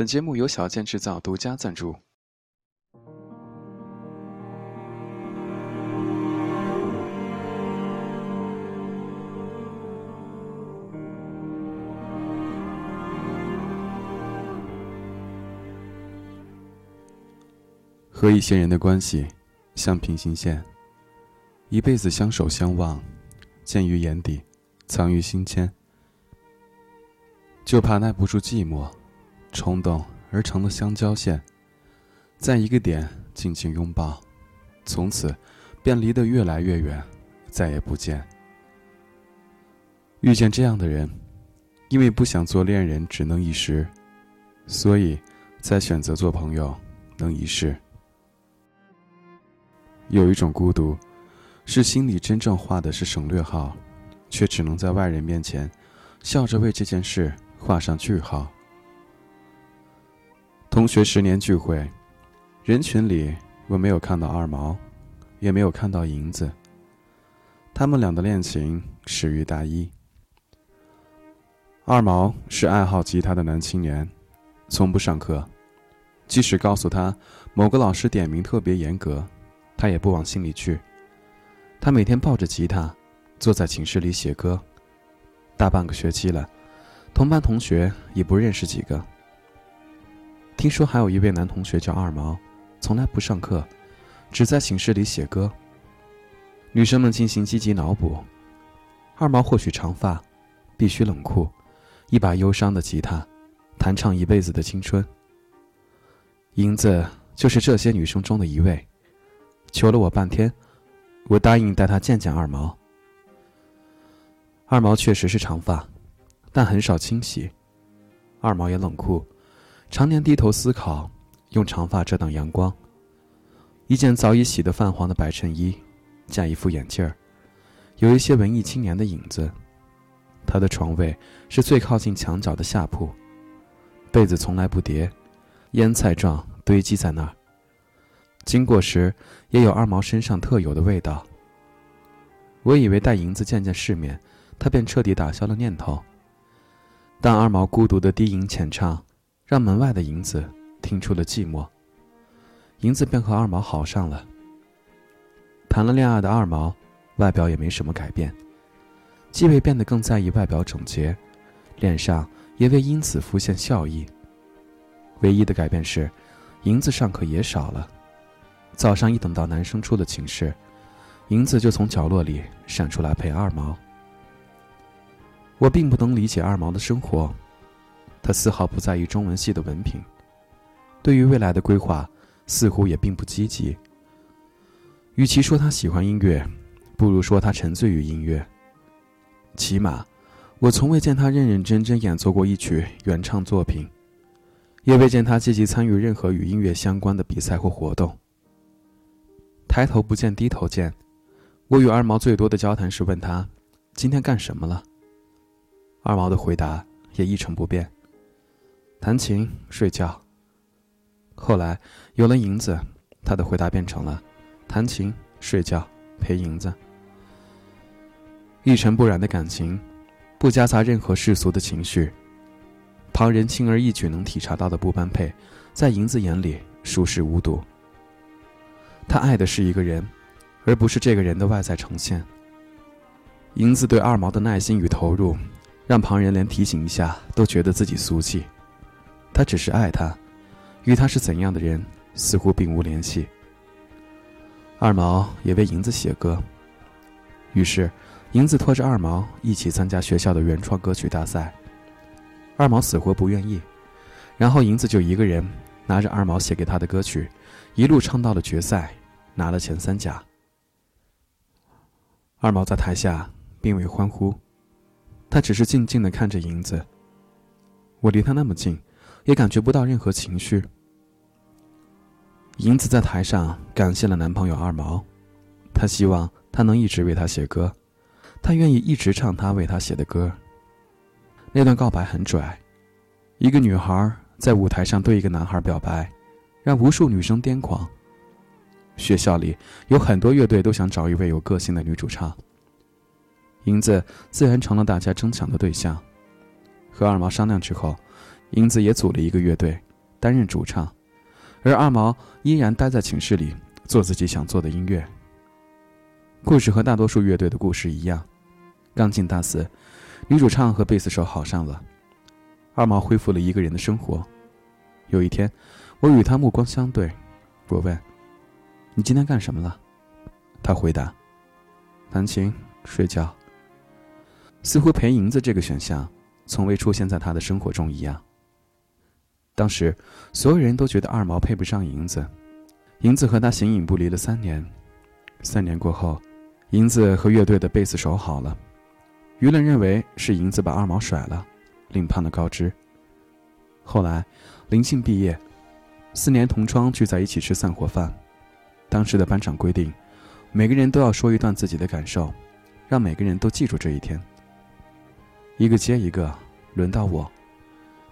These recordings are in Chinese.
本节目由小健制造独家赞助。和一些人的关系像平行线，一辈子相守相望，见于眼底，藏于心间，就怕耐不住寂寞。冲动而成的相交线，在一个点紧紧拥抱，从此便离得越来越远，再也不见。遇见这样的人，因为不想做恋人只能一时，所以才选择做朋友能一世。有一种孤独，是心里真正画的是省略号，却只能在外人面前笑着为这件事画上句号。同学十年聚会，人群里我没有看到二毛，也没有看到银子。他们俩的恋情始于大一。二毛是爱好吉他的男青年，从不上课，即使告诉他某个老师点名特别严格，他也不往心里去。他每天抱着吉他，坐在寝室里写歌，大半个学期了，同班同学也不认识几个。听说还有一位男同学叫二毛，从来不上课，只在寝室里写歌。女生们进行积极脑补：二毛或许长发，必须冷酷，一把忧伤的吉他，弹唱一辈子的青春。银子就是这些女生中的一位，求了我半天，我答应带她见见二毛。二毛确实是长发，但很少清洗。二毛也冷酷。常年低头思考，用长发遮挡阳光。一件早已洗得泛黄的白衬衣，加一副眼镜儿，有一些文艺青年的影子。他的床位是最靠近墙角的下铺，被子从来不叠，腌菜状堆积在那儿。经过时，也有二毛身上特有的味道。我以为带银子见见世面，他便彻底打消了念头。但二毛孤独的低吟浅唱。让门外的银子听出了寂寞，银子便和二毛好上了。谈了恋爱的二毛，外表也没什么改变，既未变得更在意外表整洁，脸上也未因此浮现笑意。唯一的改变是，银子上课也少了。早上一等到男生出了寝室，银子就从角落里闪出来陪二毛。我并不能理解二毛的生活。他丝毫不在意中文系的文凭，对于未来的规划似乎也并不积极。与其说他喜欢音乐，不如说他沉醉于音乐。起码，我从未见他认认真真演奏过一曲原唱作品，也未见他积极参与任何与音乐相关的比赛或活动。抬头不见低头见，我与二毛最多的交谈是问他：“今天干什么了？”二毛的回答也一成不变。弹琴、睡觉。后来有了银子，他的回答变成了：弹琴、睡觉、陪银子。一尘不染的感情，不夹杂任何世俗的情绪。旁人轻而易举能体察到的不般配，在银子眼里熟视无睹。他爱的是一个人，而不是这个人的外在呈现。银子对二毛的耐心与投入，让旁人连提醒一下都觉得自己俗气。他只是爱他，与他是怎样的人似乎并无联系。二毛也为银子写歌，于是银子拖着二毛一起参加学校的原创歌曲大赛。二毛死活不愿意，然后银子就一个人拿着二毛写给他的歌曲，一路唱到了决赛，拿了前三甲。二毛在台下并未欢呼，他只是静静的看着银子。我离他那么近。也感觉不到任何情绪。银子在台上感谢了男朋友二毛，她希望他能一直为她写歌，她愿意一直唱他为她写的歌。那段告白很拽，一个女孩在舞台上对一个男孩表白，让无数女生癫狂。学校里有很多乐队都想找一位有个性的女主唱，银子自然成了大家争抢的对象。和二毛商量之后。英子也组了一个乐队，担任主唱，而二毛依然待在寝室里做自己想做的音乐。故事和大多数乐队的故事一样，刚进大四，女主唱和贝斯手好上了，二毛恢复了一个人的生活。有一天，我与他目光相对，我问：“你今天干什么了？”他回答：“弹琴、睡觉。”似乎陪银子这个选项从未出现在他的生活中一样。当时，所有人都觉得二毛配不上银子。银子和他形影不离了三年，三年过后。银子和乐队的贝斯手好了，舆论认为是银子把二毛甩了，另判了高枝。后来，林庆毕业，四年同窗聚在一起吃散伙饭。当时的班长规定，每个人都要说一段自己的感受，让每个人都记住这一天。一个接一个，轮到我，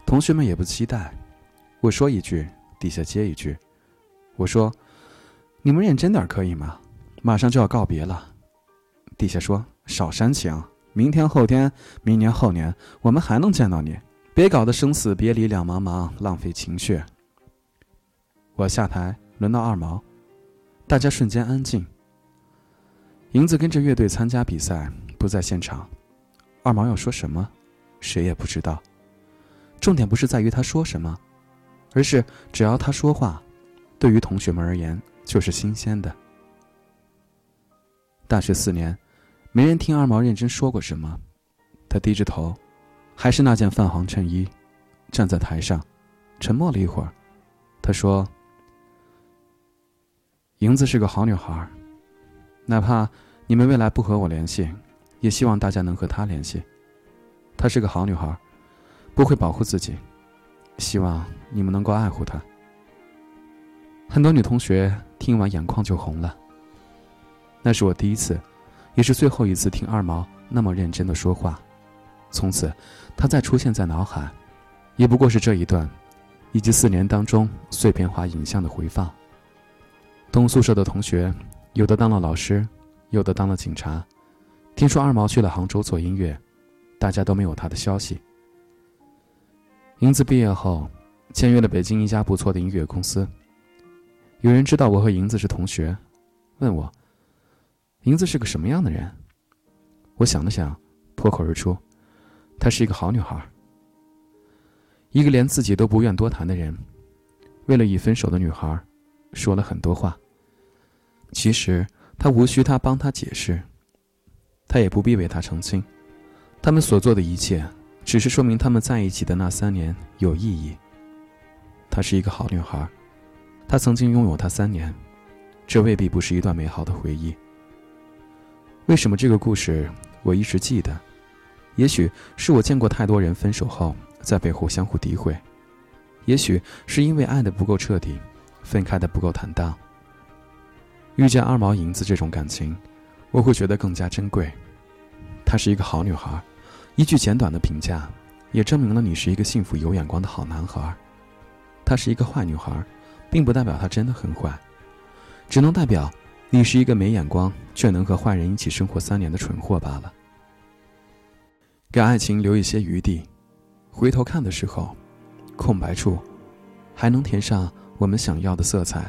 同学们也不期待。我说一句，底下接一句。我说：“你们认真点可以吗？马上就要告别了。”地下说：“少煽情，明天、后天、明年、后年，我们还能见到你。别搞得生死别离两茫茫，浪费情绪。”我下台，轮到二毛，大家瞬间安静。银子跟着乐队参加比赛，不在现场。二毛要说什么，谁也不知道。重点不是在于他说什么，而是只要他说话，对于同学们而言就是新鲜的。大学四年。没人听二毛认真说过什么，他低着头，还是那件泛黄衬衣，站在台上，沉默了一会儿。他说：“莹子是个好女孩，哪怕你们未来不和我联系，也希望大家能和她联系。她是个好女孩，不会保护自己，希望你们能够爱护她。”很多女同学听完眼眶就红了。那是我第一次。也是最后一次听二毛那么认真的说话，从此，他再出现在脑海，也不过是这一段，以及四年当中碎片化影像的回放。东宿舍的同学，有的当了老师，有的当了警察。听说二毛去了杭州做音乐，大家都没有他的消息。英子毕业后，签约了北京一家不错的音乐公司。有人知道我和银子是同学，问我。银子是个什么样的人？我想了想，脱口而出：“她是一个好女孩。”一个连自己都不愿多谈的人，为了已分手的女孩，说了很多话。其实他无需他帮他解释，他也不必为他澄清。他们所做的一切，只是说明他们在一起的那三年有意义。她是一个好女孩，他曾经拥有她三年，这未必不是一段美好的回忆。为什么这个故事我一直记得？也许是我见过太多人分手后在背后相互诋毁，也许是因为爱的不够彻底，分开的不够坦荡。遇见二毛银子这种感情，我会觉得更加珍贵。她是一个好女孩，一句简短的评价，也证明了你是一个幸福有眼光的好男孩。她是一个坏女孩，并不代表她真的很坏，只能代表。你是一个没眼光却能和坏人一起生活三年的蠢货罢了。给爱情留一些余地，回头看的时候，空白处还能填上我们想要的色彩。